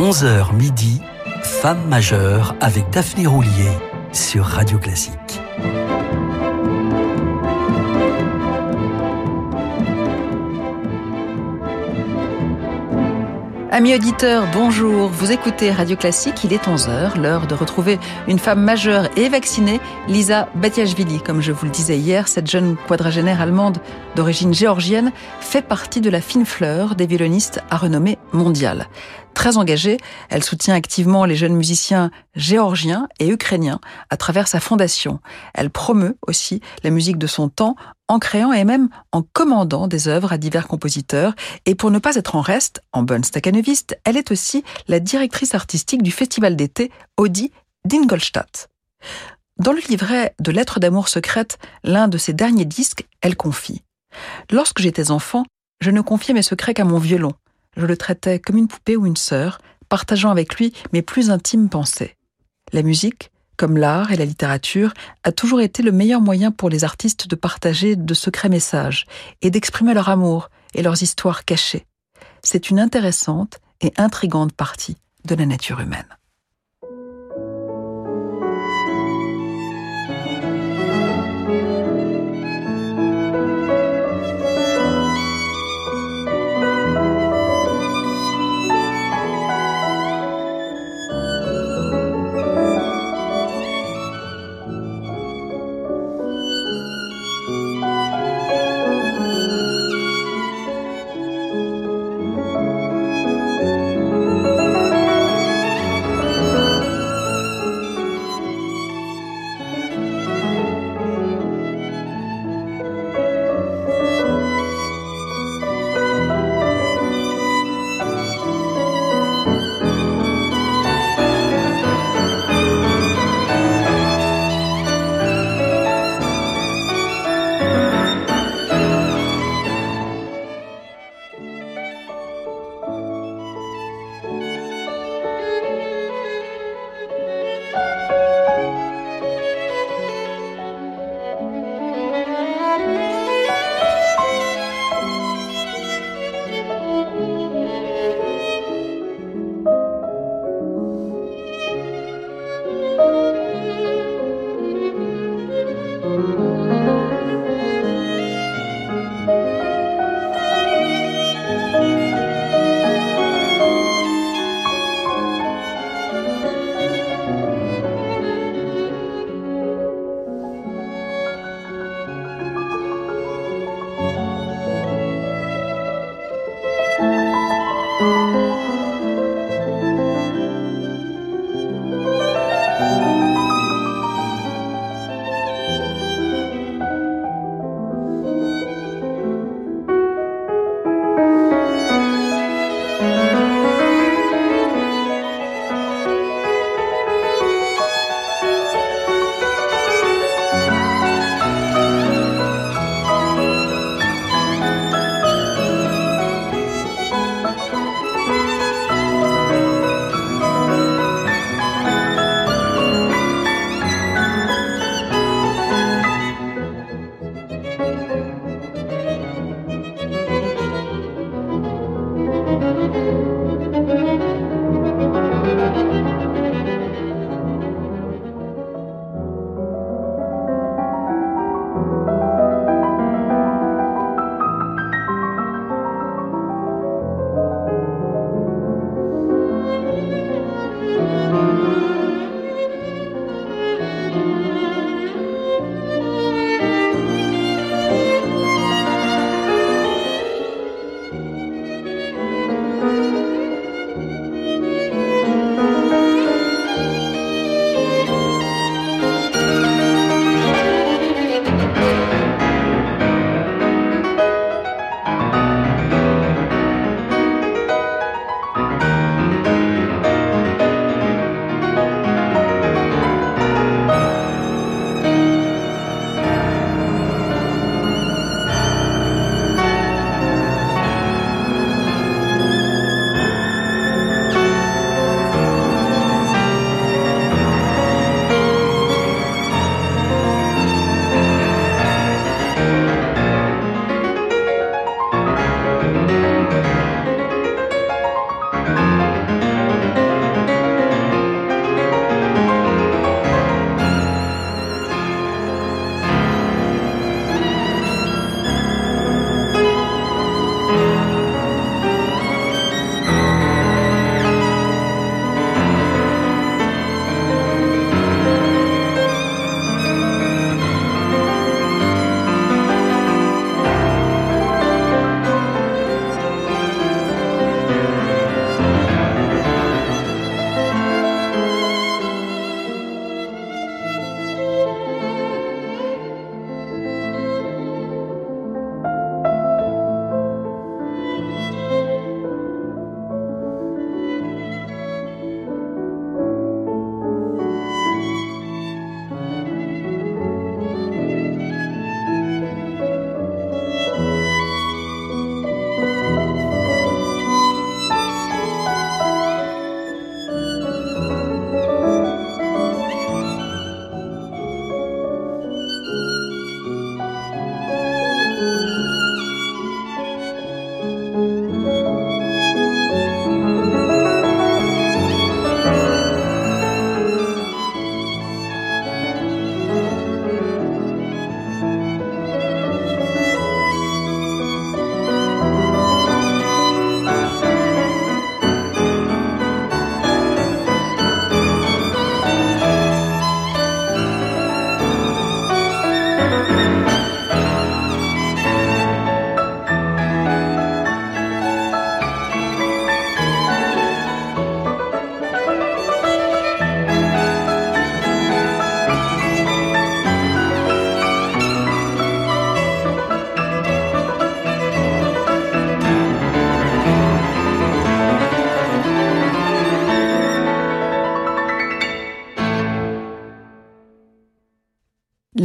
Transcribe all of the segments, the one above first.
11h midi, Femme majeure avec Daphné Roulier sur Radio Classique. Amis auditeurs, bonjour. Vous écoutez Radio Classique, il est 11h, l'heure de retrouver une femme majeure et vaccinée, Lisa Batiashvili. Comme je vous le disais hier, cette jeune quadragénaire allemande d'origine géorgienne fait partie de la fine fleur des violonistes à renommée mondiale. Très engagée, elle soutient activement les jeunes musiciens géorgiens et ukrainiens à travers sa fondation. Elle promeut aussi la musique de son temps en créant et même en commandant des œuvres à divers compositeurs. Et pour ne pas être en reste, en bonne staccanoviste, elle est aussi la directrice artistique du festival d'été Audi d'Ingolstadt. Dans le livret de Lettres d'amour secrètes, l'un de ses derniers disques, elle confie Lorsque j'étais enfant, je ne confiais mes secrets qu'à mon violon. Je le traitais comme une poupée ou une sœur, partageant avec lui mes plus intimes pensées. La musique, comme l'art et la littérature, a toujours été le meilleur moyen pour les artistes de partager de secrets messages et d'exprimer leur amour et leurs histoires cachées. C'est une intéressante et intrigante partie de la nature humaine.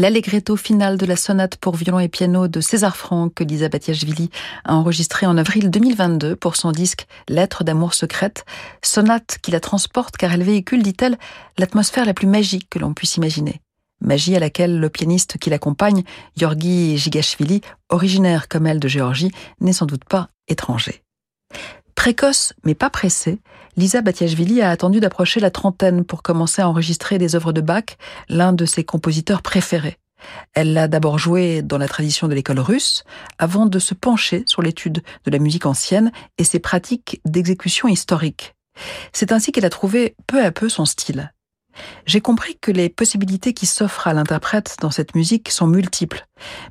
L'allegretto final de la sonate pour violon et piano de César Franck que Lisa Batiashvili a enregistré en avril 2022 pour son disque Lettres d'amour secrète, sonate qui la transporte car elle véhicule, dit-elle, l'atmosphère la plus magique que l'on puisse imaginer. Magie à laquelle le pianiste qui l'accompagne, Yorgi Gigashvili, originaire comme elle de Géorgie, n'est sans doute pas étranger. Précoce mais pas pressée, Lisa Batiashvili a attendu d'approcher la trentaine pour commencer à enregistrer des œuvres de Bach, l'un de ses compositeurs préférés. Elle l'a d'abord joué dans la tradition de l'école russe, avant de se pencher sur l'étude de la musique ancienne et ses pratiques d'exécution historique. C'est ainsi qu'elle a trouvé peu à peu son style. J'ai compris que les possibilités qui s'offrent à l'interprète dans cette musique sont multiples,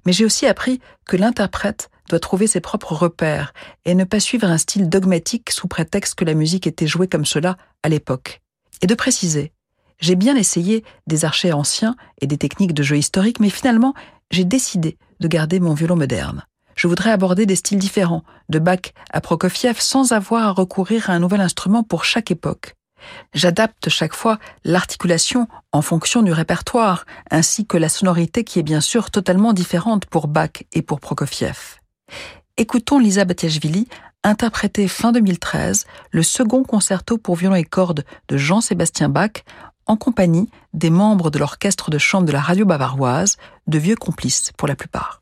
mais j'ai aussi appris que l'interprète doit trouver ses propres repères et ne pas suivre un style dogmatique sous prétexte que la musique était jouée comme cela à l'époque. Et de préciser, j'ai bien essayé des archers anciens et des techniques de jeu historique, mais finalement, j'ai décidé de garder mon violon moderne. Je voudrais aborder des styles différents, de Bach à Prokofiev, sans avoir à recourir à un nouvel instrument pour chaque époque. J'adapte chaque fois l'articulation en fonction du répertoire, ainsi que la sonorité qui est bien sûr totalement différente pour Bach et pour Prokofiev. Écoutons Lisa Batiashvili interpréter fin 2013 le second concerto pour violon et cordes de Jean-Sébastien Bach en compagnie des membres de l'orchestre de chambre de la radio bavaroise, de vieux complices pour la plupart.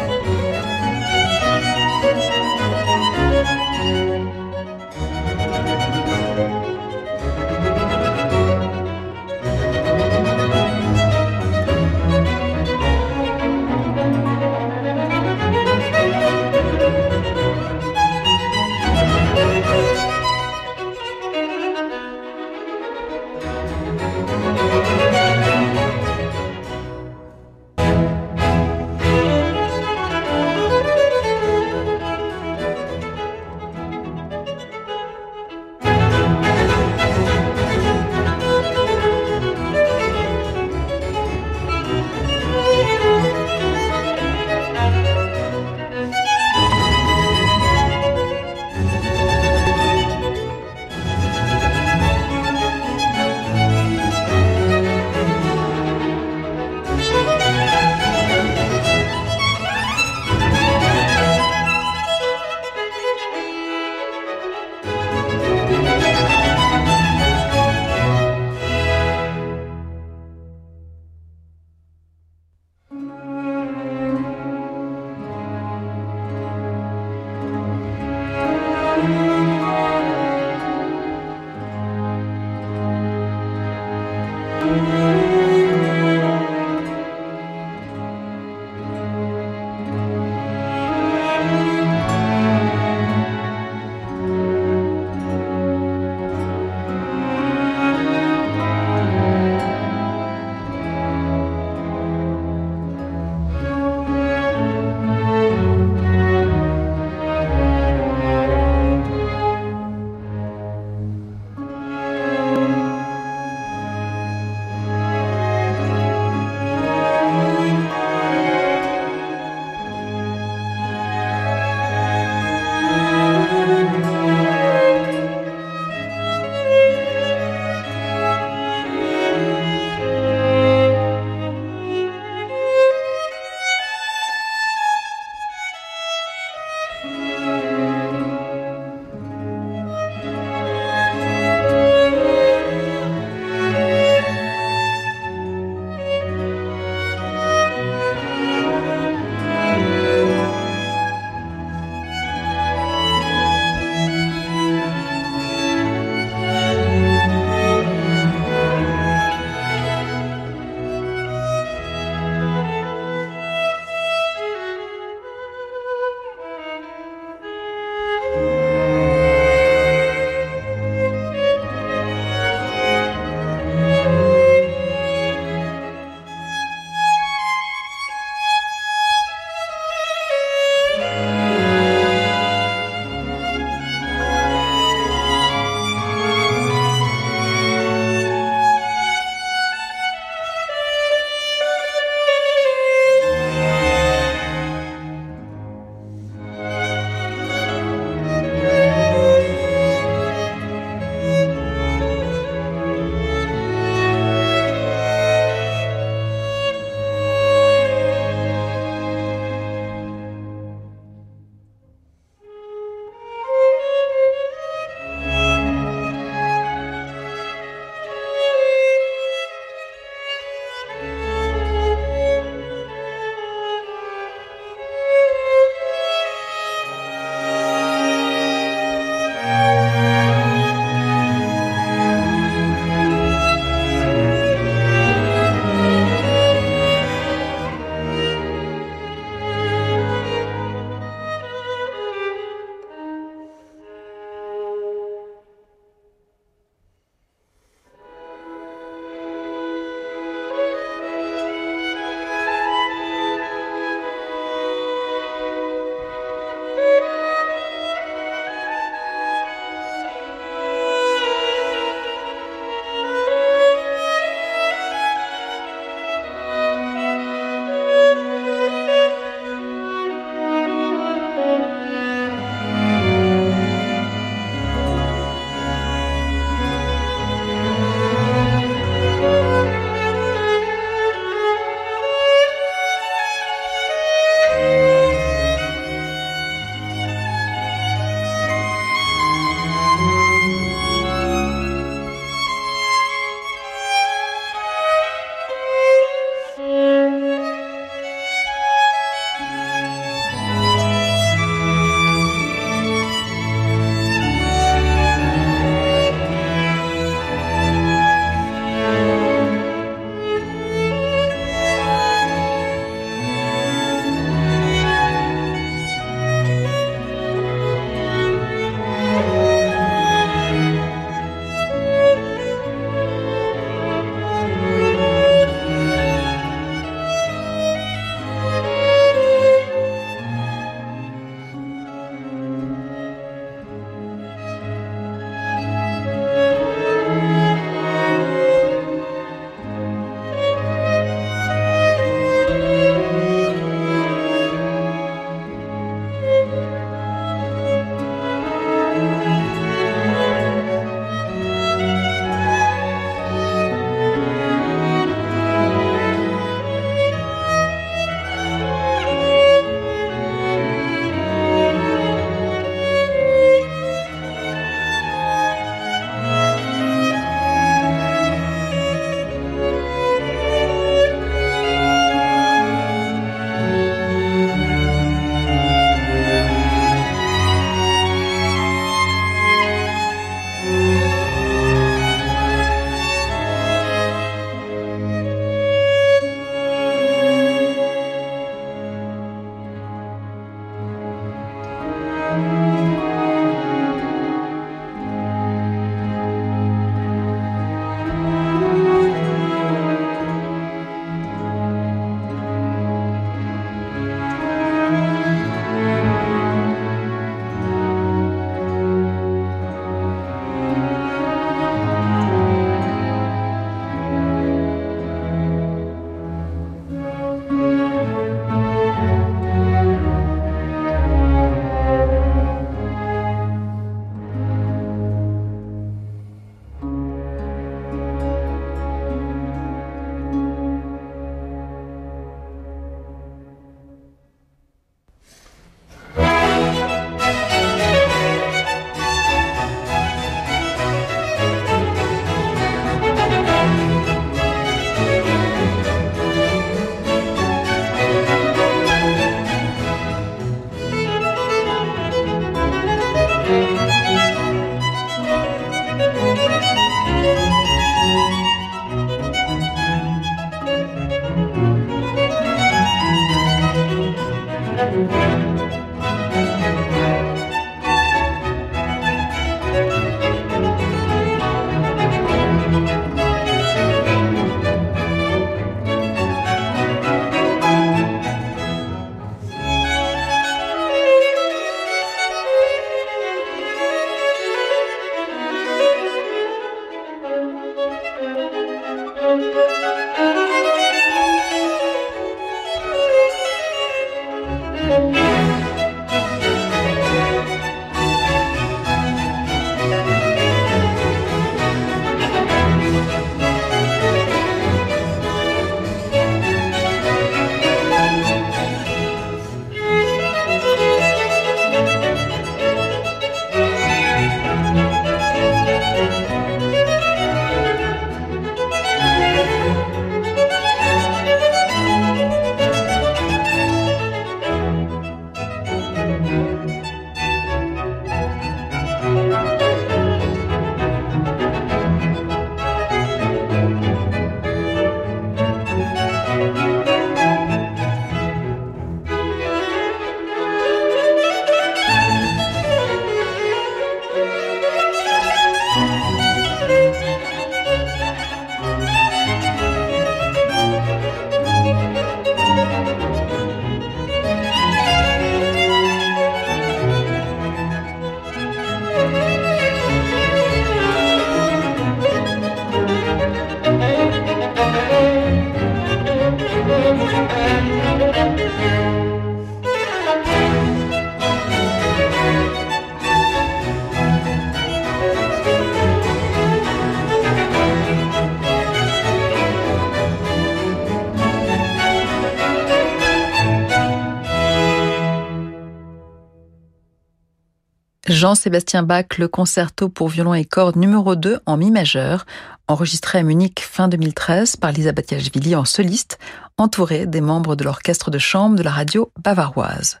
Jean-Sébastien Bach, le concerto pour violon et cordes numéro 2 en mi majeur, enregistré à Munich fin 2013 par Lisa Batiashvili en soliste, entourée des membres de l'orchestre de chambre de la radio bavaroise.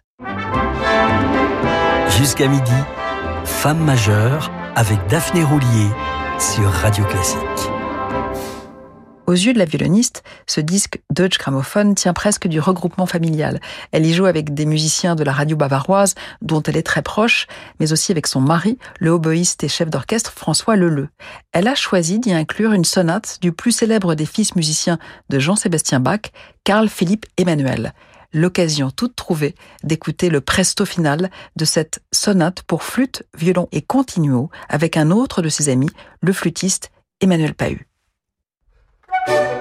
Jusqu'à midi, Femme majeure avec Daphné Roulier sur Radio Classique. Aux yeux de la violoniste, ce disque Deutsche Grammophon tient presque du regroupement familial. Elle y joue avec des musiciens de la radio bavaroise, dont elle est très proche, mais aussi avec son mari, le hoboïste et chef d'orchestre François Leleu. Elle a choisi d'y inclure une sonate du plus célèbre des fils musiciens de Jean-Sébastien Bach, Carl Philippe Emmanuel l'occasion toute trouvée d'écouter le presto final de cette sonate pour flûte, violon et continuo avec un autre de ses amis, le flûtiste Emmanuel Pahu. Le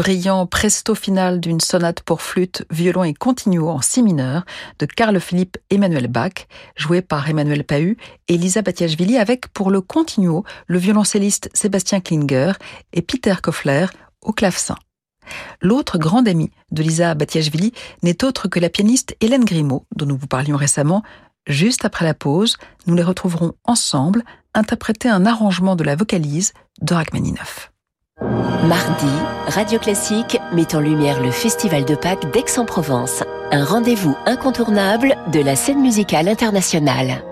brillant presto final d'une sonate pour flûte, violon et continuo en si mineur de Carl Philippe Emmanuel Bach, joué par Emmanuel Pahu et Lisa Batiashvili avec pour le continuo le violoncelliste Sébastien Klinger et Peter Koffler au clavecin. L'autre grande amie de Lisa Batiashvili n'est autre que la pianiste Hélène Grimaud, dont nous vous parlions récemment. Juste après la pause, nous les retrouverons ensemble interpréter un arrangement de la vocalise de Rachmaninoff. Mardi, Radio Classique met en lumière le Festival de Pâques d'Aix-en-Provence, un rendez-vous incontournable de la scène musicale internationale.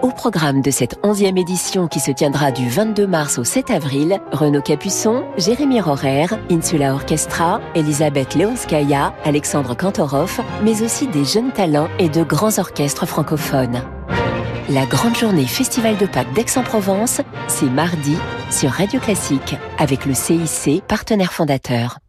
Au programme de cette onzième édition qui se tiendra du 22 mars au 7 avril, Renaud Capuçon, Jérémy Rorer, Insula Orchestra, Elisabeth Leonskaya, Alexandre Kantorov, mais aussi des jeunes talents et de grands orchestres francophones. La grande journée Festival de Pâques d'Aix-en-Provence, c'est mardi sur Radio Classique avec le CIC, partenaire fondateur.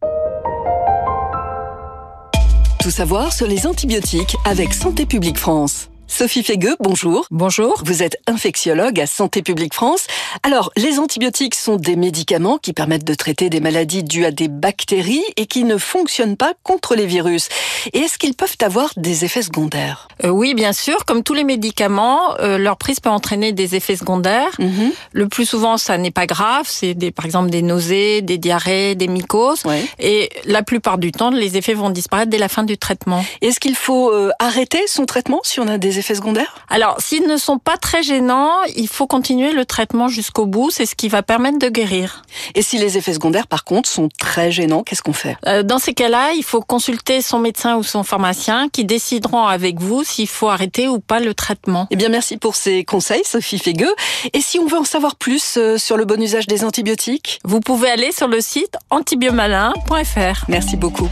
Tout savoir sur les antibiotiques avec Santé publique France. Sophie Fégueux, bonjour. Bonjour. Vous êtes infectiologue à Santé publique France. Alors, les antibiotiques sont des médicaments qui permettent de traiter des maladies dues à des bactéries et qui ne fonctionnent pas contre les virus. Et est-ce qu'ils peuvent avoir des effets secondaires? Euh, Oui, bien sûr. Comme tous les médicaments, euh, leur prise peut entraîner des effets secondaires. Mhm. Le plus souvent, ça n'est pas grave. C'est des, par exemple des nausées, des diarrhées, des mycoses. Ouais. Et la plupart du temps, les effets vont disparaître dès la fin du traitement. Est-ce qu'il faut euh, arrêter son traitement si on a des effets secondaires? Alors, s'ils ne sont pas très gênants, il faut continuer le traitement jusqu'au bout. C'est ce qui va permettre de guérir. Et si les effets secondaires, par contre, sont très gênants, qu'est-ce qu'on fait? Euh, Dans ces cas-là, il faut consulter son médecin ou son pharmacien qui décideront avec vous s'il faut arrêter ou pas le traitement. Eh bien, merci pour ces conseils, Sophie Fégueux. Et si on veut en savoir plus euh, sur le bon usage des antibiotiques? Vous pouvez aller sur le site antibiomalin.fr. Merci beaucoup.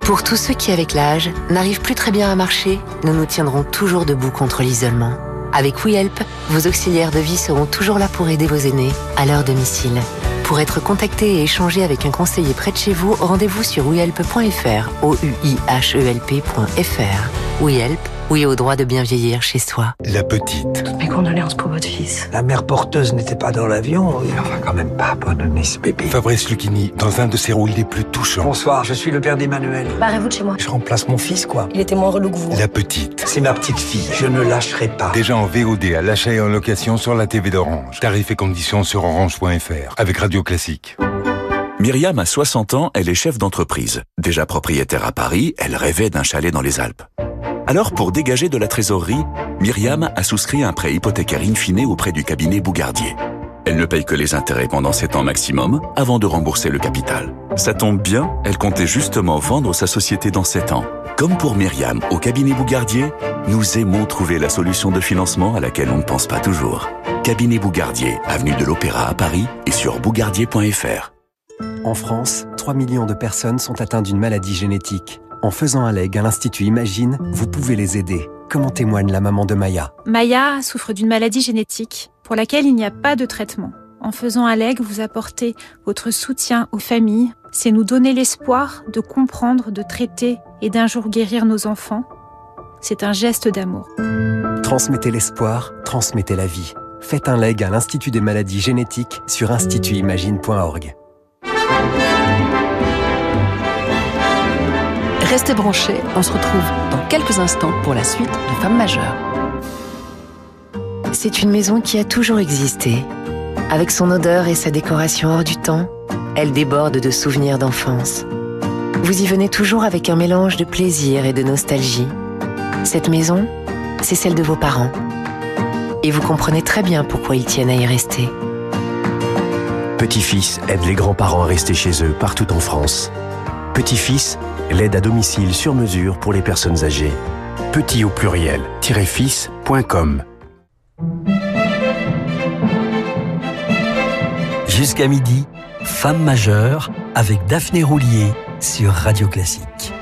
Pour tous ceux qui, avec l'âge, n'arrivent plus très bien à marcher, nous nous tiendrons toujours debout contre l'isolement. Avec WeHelp, vos auxiliaires de vie seront toujours là pour aider vos aînés à leur domicile. Pour être contacté et échanger avec un conseiller près de chez vous, rendez-vous sur wehelp.fr, o u e oui au droit de bien vieillir chez soi. La petite. Mes condoléances pour votre fils. La mère porteuse n'était pas dans l'avion. Il va quand même pas abandonner ce bébé. Fabrice Lucchini, dans un de ses rôles les plus touchants. Bonsoir, je suis le père d'Emmanuel. Barrez-vous de chez moi. Je remplace mon fils, quoi. Il était moins relou que vous. La petite. C'est ma petite fille. Je ne lâcherai pas. Déjà en VOD, à l'achat et en location sur la TV d'Orange. Tarifs et conditions sur orange.fr. Avec Radio Classique. Myriam a 60 ans, elle est chef d'entreprise. Déjà propriétaire à Paris, elle rêvait d'un chalet dans les Alpes. Alors, pour dégager de la trésorerie, Myriam a souscrit un prêt hypothécaire in fine auprès du cabinet Bougardier. Elle ne paye que les intérêts pendant 7 ans maximum avant de rembourser le capital. Ça tombe bien, elle comptait justement vendre sa société dans 7 ans. Comme pour Myriam au cabinet Bougardier, nous aimons trouver la solution de financement à laquelle on ne pense pas toujours. Cabinet Bougardier, avenue de l'Opéra à Paris et sur bougardier.fr. En France, 3 millions de personnes sont atteintes d'une maladie génétique. En faisant un leg à l'Institut Imagine, vous pouvez les aider, comme en témoigne la maman de Maya? Maya souffre d'une maladie génétique pour laquelle il n'y a pas de traitement. En faisant un leg, vous apportez votre soutien aux familles. C'est nous donner l'espoir de comprendre, de traiter et d'un jour guérir nos enfants. C'est un geste d'amour. Transmettez l'espoir, transmettez la vie. Faites un leg à l'Institut des maladies génétiques sur institutimagine.org. Restez branchés, on se retrouve dans quelques instants pour la suite de Femmes majeures. C'est une maison qui a toujours existé. Avec son odeur et sa décoration hors du temps, elle déborde de souvenirs d'enfance. Vous y venez toujours avec un mélange de plaisir et de nostalgie. Cette maison, c'est celle de vos parents. Et vous comprenez très bien pourquoi ils tiennent à y rester. Petit-fils aide les grands-parents à rester chez eux partout en France. Petit-fils l'aide à domicile sur mesure pour les personnes âgées. Petit au pluriel, fils.com. Jusqu'à midi, Femme majeure avec Daphné Roulier sur Radio Classique.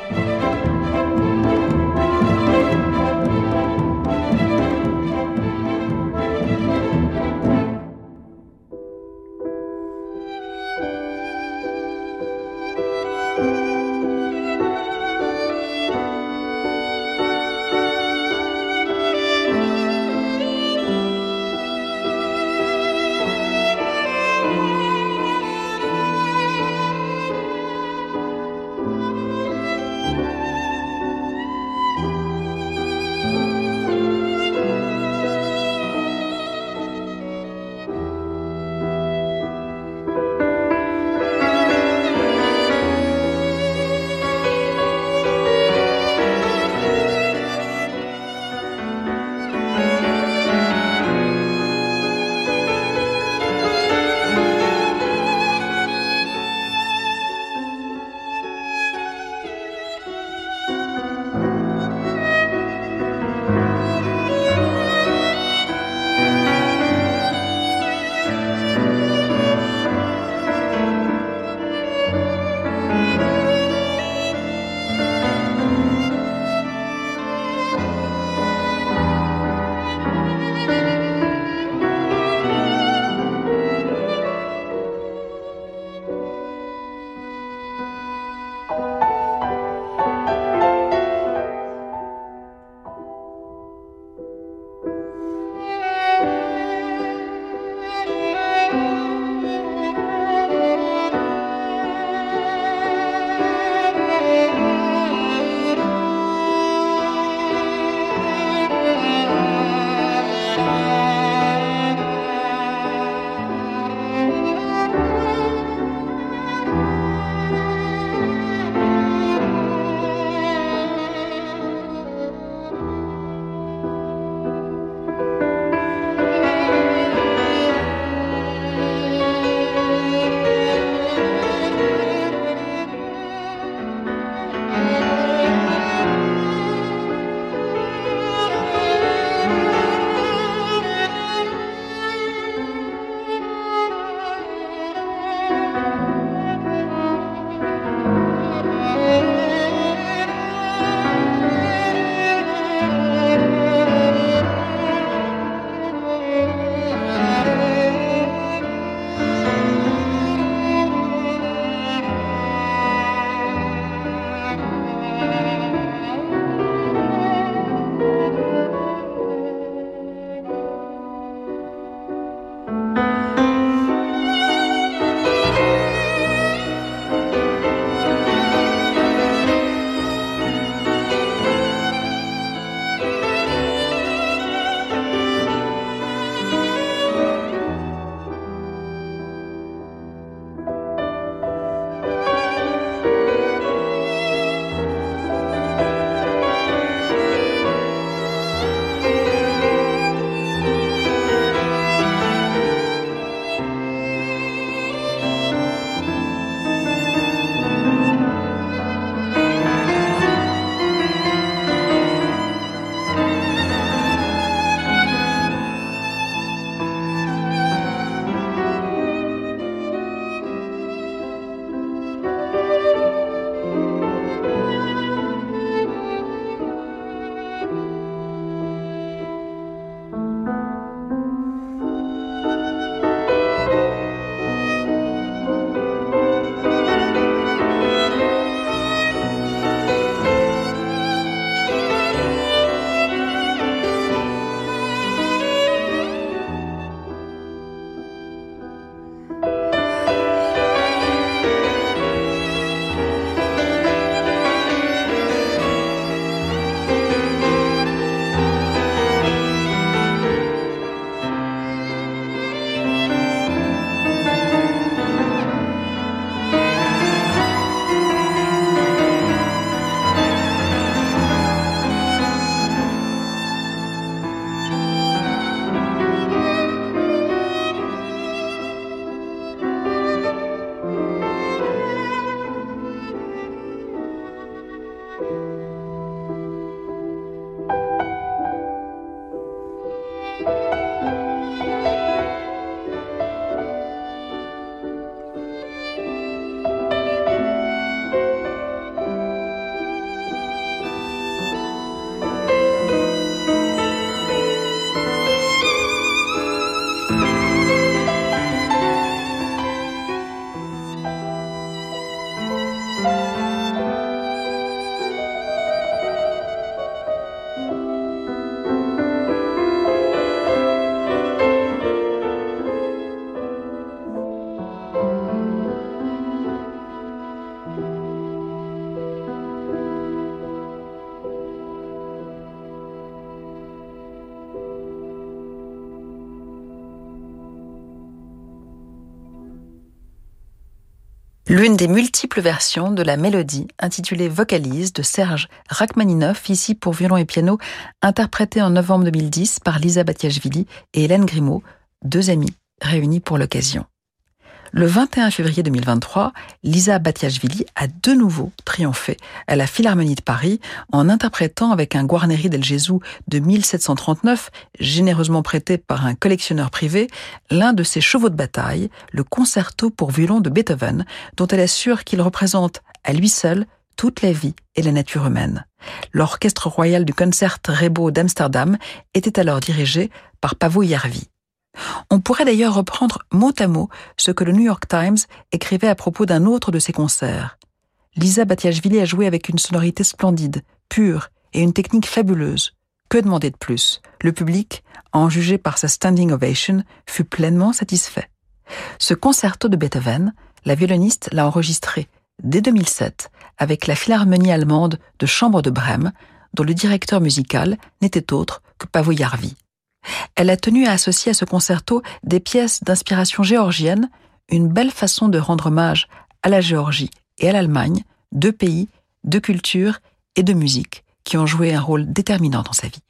L'une des multiples versions de la mélodie intitulée Vocalise de Serge Rachmaninoff, ici pour violon et piano, interprétée en novembre 2010 par Lisa Batiashvili et Hélène Grimaud, deux amis réunis pour l'occasion. Le 21 février 2023, Lisa Batiashvili a de nouveau triomphé à la Philharmonie de Paris en interprétant avec un Guarneri del Gesù de 1739, généreusement prêté par un collectionneur privé, l'un de ses chevaux de bataille, le concerto pour violon de Beethoven, dont elle assure qu'il représente à lui seul toute la vie et la nature humaine. L'orchestre royal du Concertgebouw d'Amsterdam était alors dirigé par Pavo. On pourrait d'ailleurs reprendre mot à mot ce que le New York Times écrivait à propos d'un autre de ses concerts. Lisa Batiashvili a joué avec une sonorité splendide, pure et une technique fabuleuse. Que demander de plus? Le public, en jugé par sa standing ovation, fut pleinement satisfait. Ce concerto de Beethoven, la violoniste l'a enregistré dès 2007 avec la Philharmonie allemande de chambre de Brême, dont le directeur musical n'était autre que Pavo Jarvi. Elle a tenu à associer à ce concerto des pièces d'inspiration géorgienne, une belle façon de rendre hommage à la Géorgie et à l'Allemagne, deux pays, deux cultures et de musique qui ont joué un rôle déterminant dans sa vie.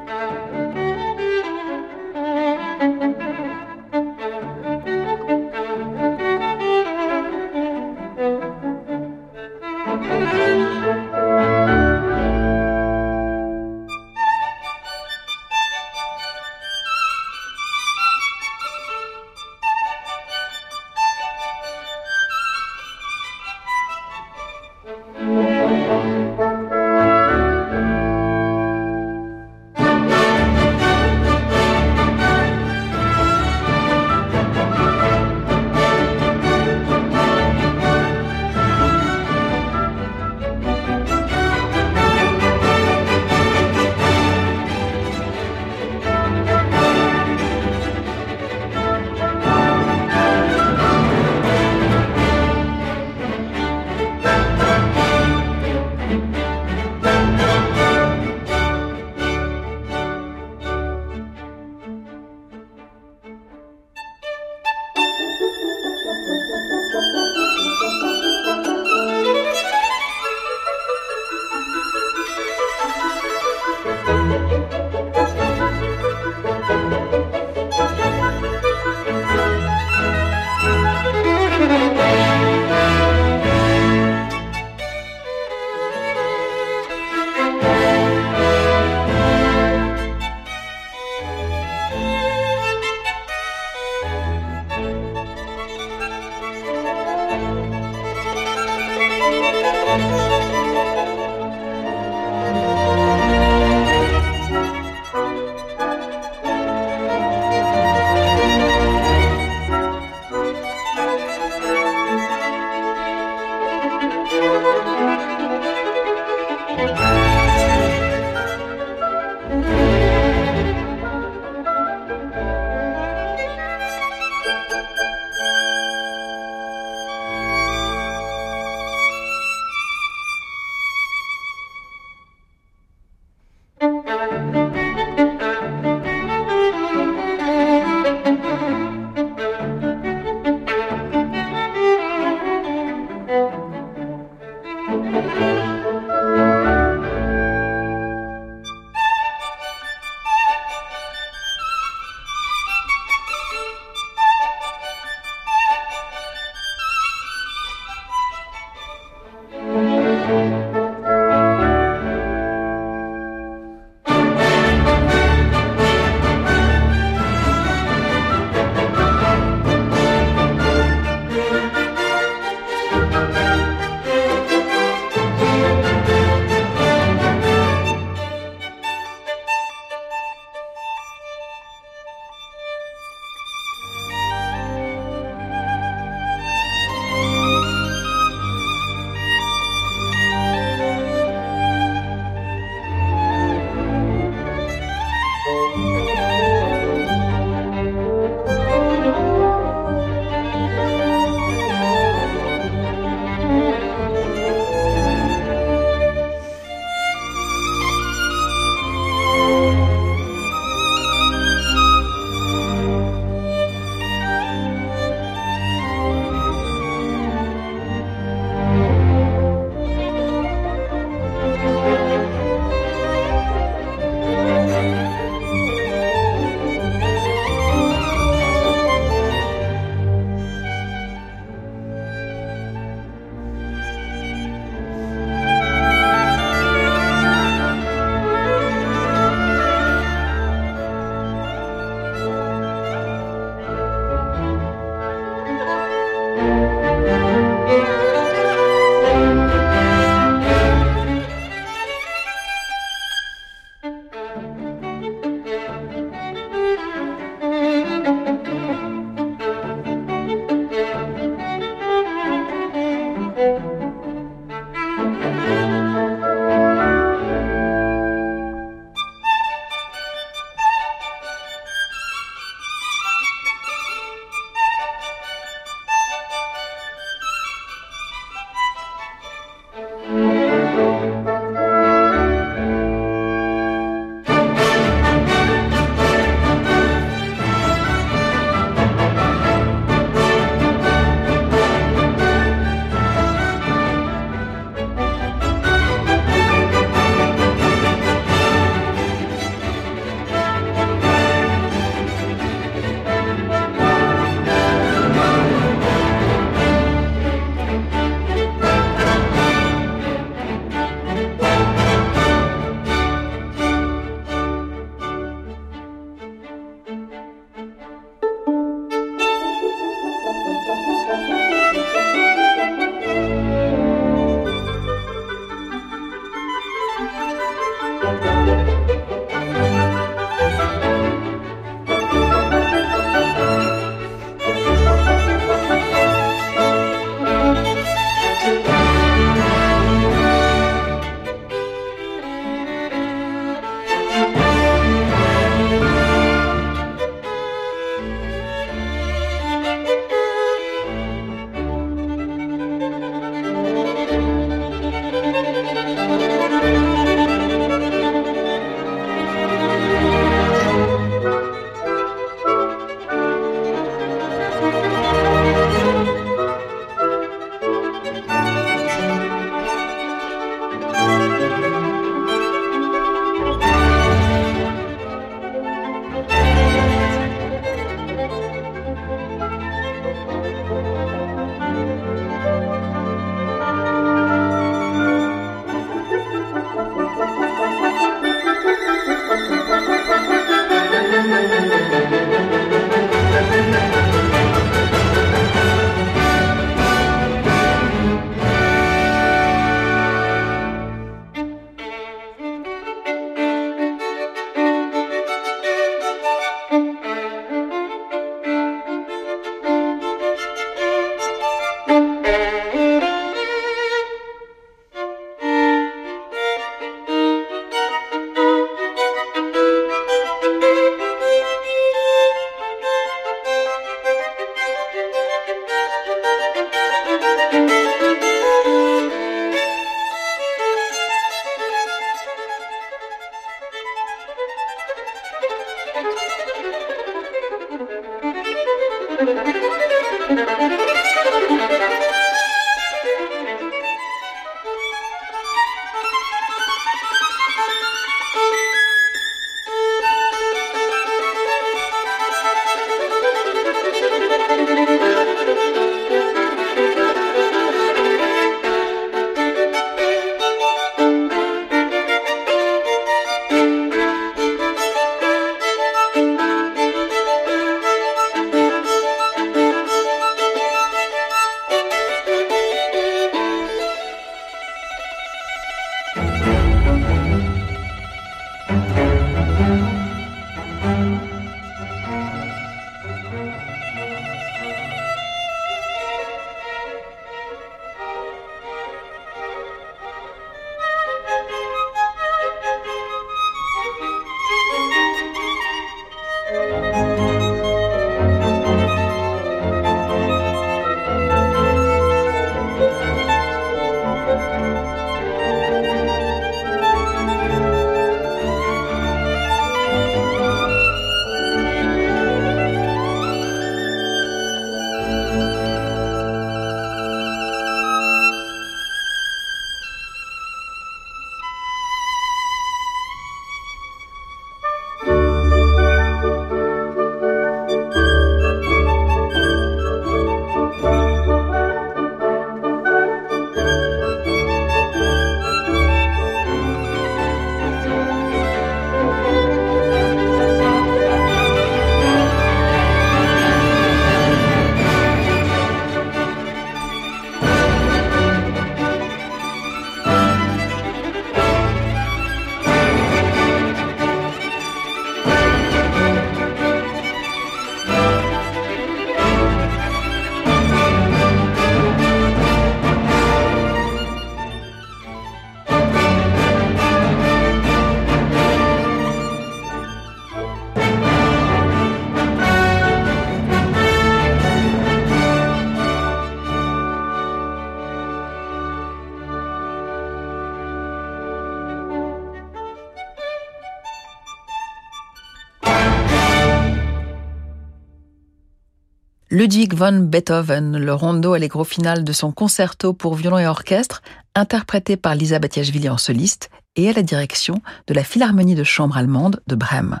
Ludwig von Beethoven, le rondo allegro final de son concerto pour violon et orchestre, interprété par Lisa Batiashvili en soliste et à la direction de la Philharmonie de chambre allemande de Brême.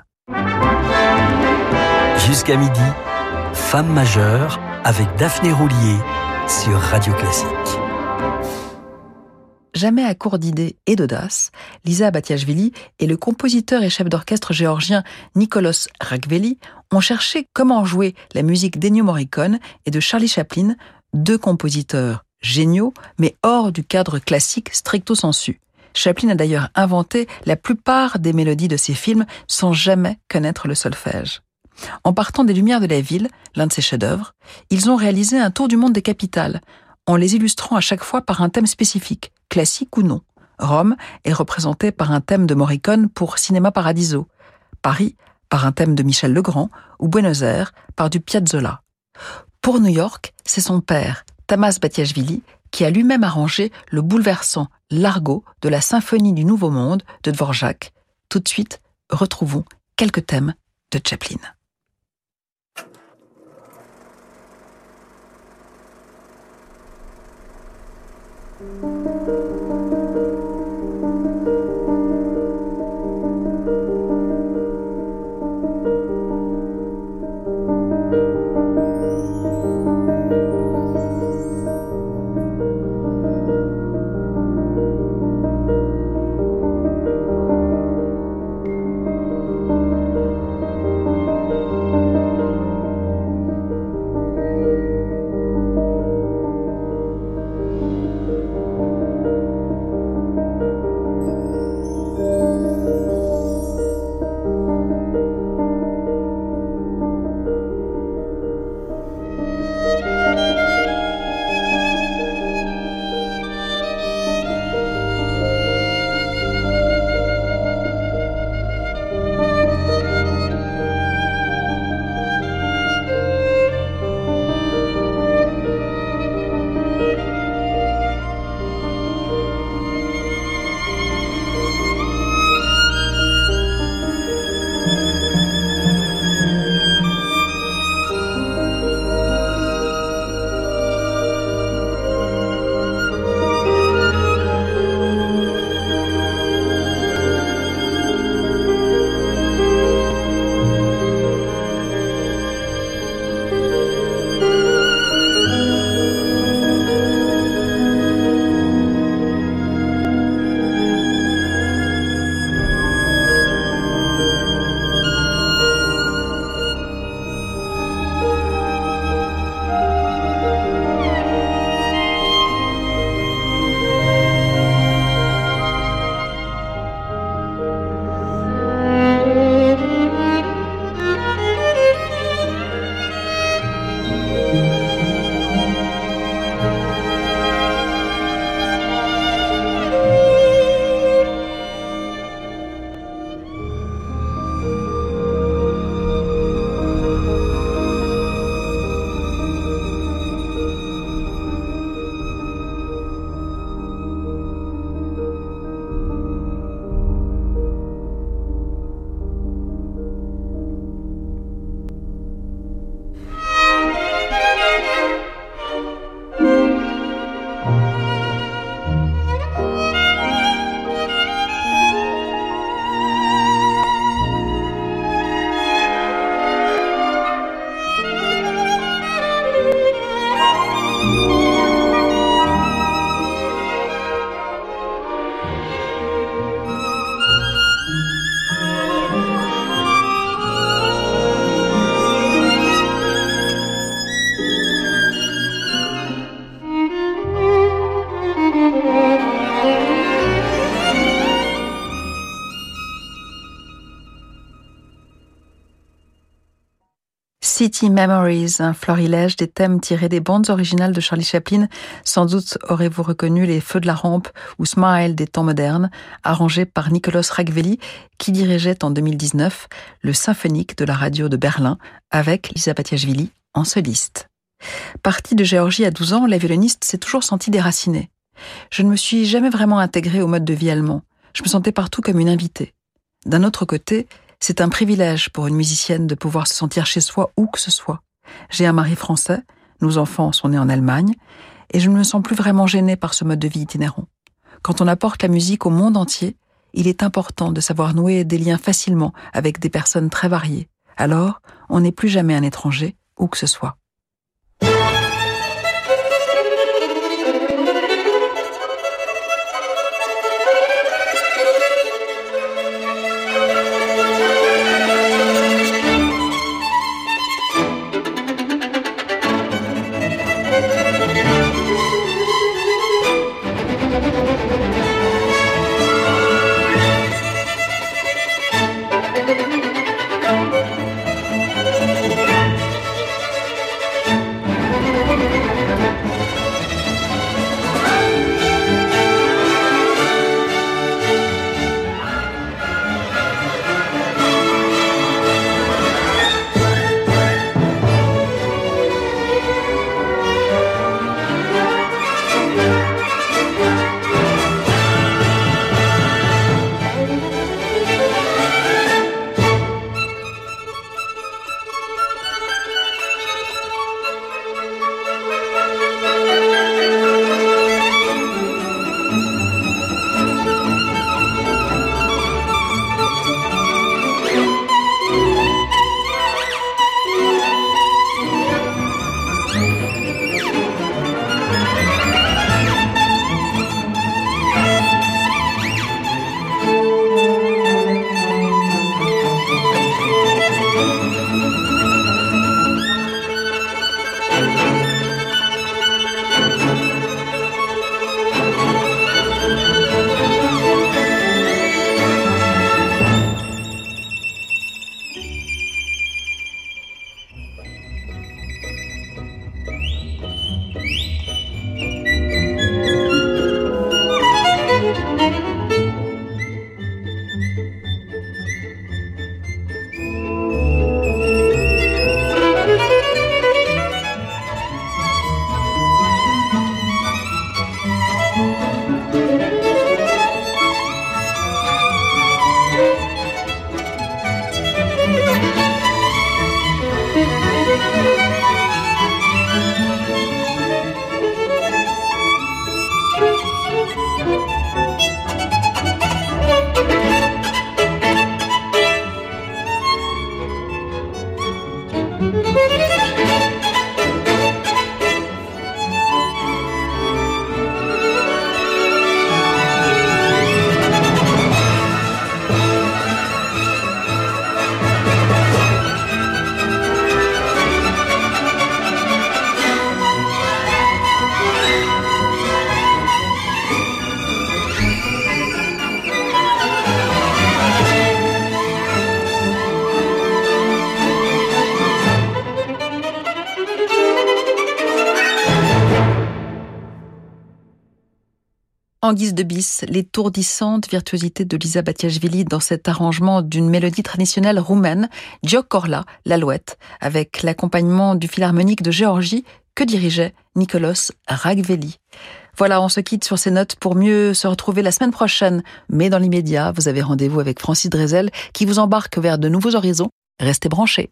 Jusqu'à midi, Femme majeure avec Daphné Roulier sur Radio Classique. Jamais à court d'idées et d'audace, Lisa Batiashvili et le compositeur et chef d'orchestre géorgien Nicolas Ragveli ont cherché comment jouer la musique d'Ennio Morricone et de Charlie Chaplin, deux compositeurs géniaux, mais hors du cadre classique stricto sensu. Chaplin a d'ailleurs inventé la plupart des mélodies de ses films sans jamais connaître le solfège. En partant des lumières de la ville, l'un de ses chefs-d'œuvre, ils ont réalisé un tour du monde des capitales, en les illustrant à chaque fois par un thème spécifique, classique ou non. Rome est représenté par un thème de Morricone pour Cinéma Paradiso. Paris par un thème de Michel Legrand ou Buenos Aires par du Piazzolla. Pour New York, c'est son père, Tamas Batiashvili, qui a lui-même arrangé le bouleversant Largo de la Symphonie du Nouveau Monde de Dvorak. Tout de suite, retrouvons quelques thèmes de Chaplin. Música Memories, un florilège des thèmes tirés des bandes originales de Charlie Chaplin. Sans doute aurez-vous reconnu Les Feux de la Rampe ou Smile des temps modernes, arrangés par Nicolas Ragveli, qui dirigeait en 2019 le symphonique de la radio de Berlin avec Lisa Batiashvili en soliste. Partie de Géorgie à 12 ans, la violoniste s'est toujours sentie déracinée. Je ne me suis jamais vraiment intégrée au mode de vie allemand. Je me sentais partout comme une invitée. D'un autre côté, c'est un privilège pour une musicienne de pouvoir se sentir chez soi où que ce soit. J'ai un mari français, nos enfants sont nés en Allemagne, et je ne me sens plus vraiment gênée par ce mode de vie itinérant. Quand on apporte la musique au monde entier, il est important de savoir nouer des liens facilement avec des personnes très variées. Alors, on n'est plus jamais un étranger, où que ce soit. En guise de bis, l'étourdissante virtuosité de Lisa Batiashvili dans cet arrangement d'une mélodie traditionnelle roumaine, Korla, l'alouette, avec l'accompagnement du philharmonique de Géorgie que dirigeait Nicolas Ragveli. Voilà, on se quitte sur ces notes pour mieux se retrouver la semaine prochaine. Mais dans l'immédiat, vous avez rendez-vous avec Francis Drezel qui vous embarque vers de nouveaux horizons. Restez branchés.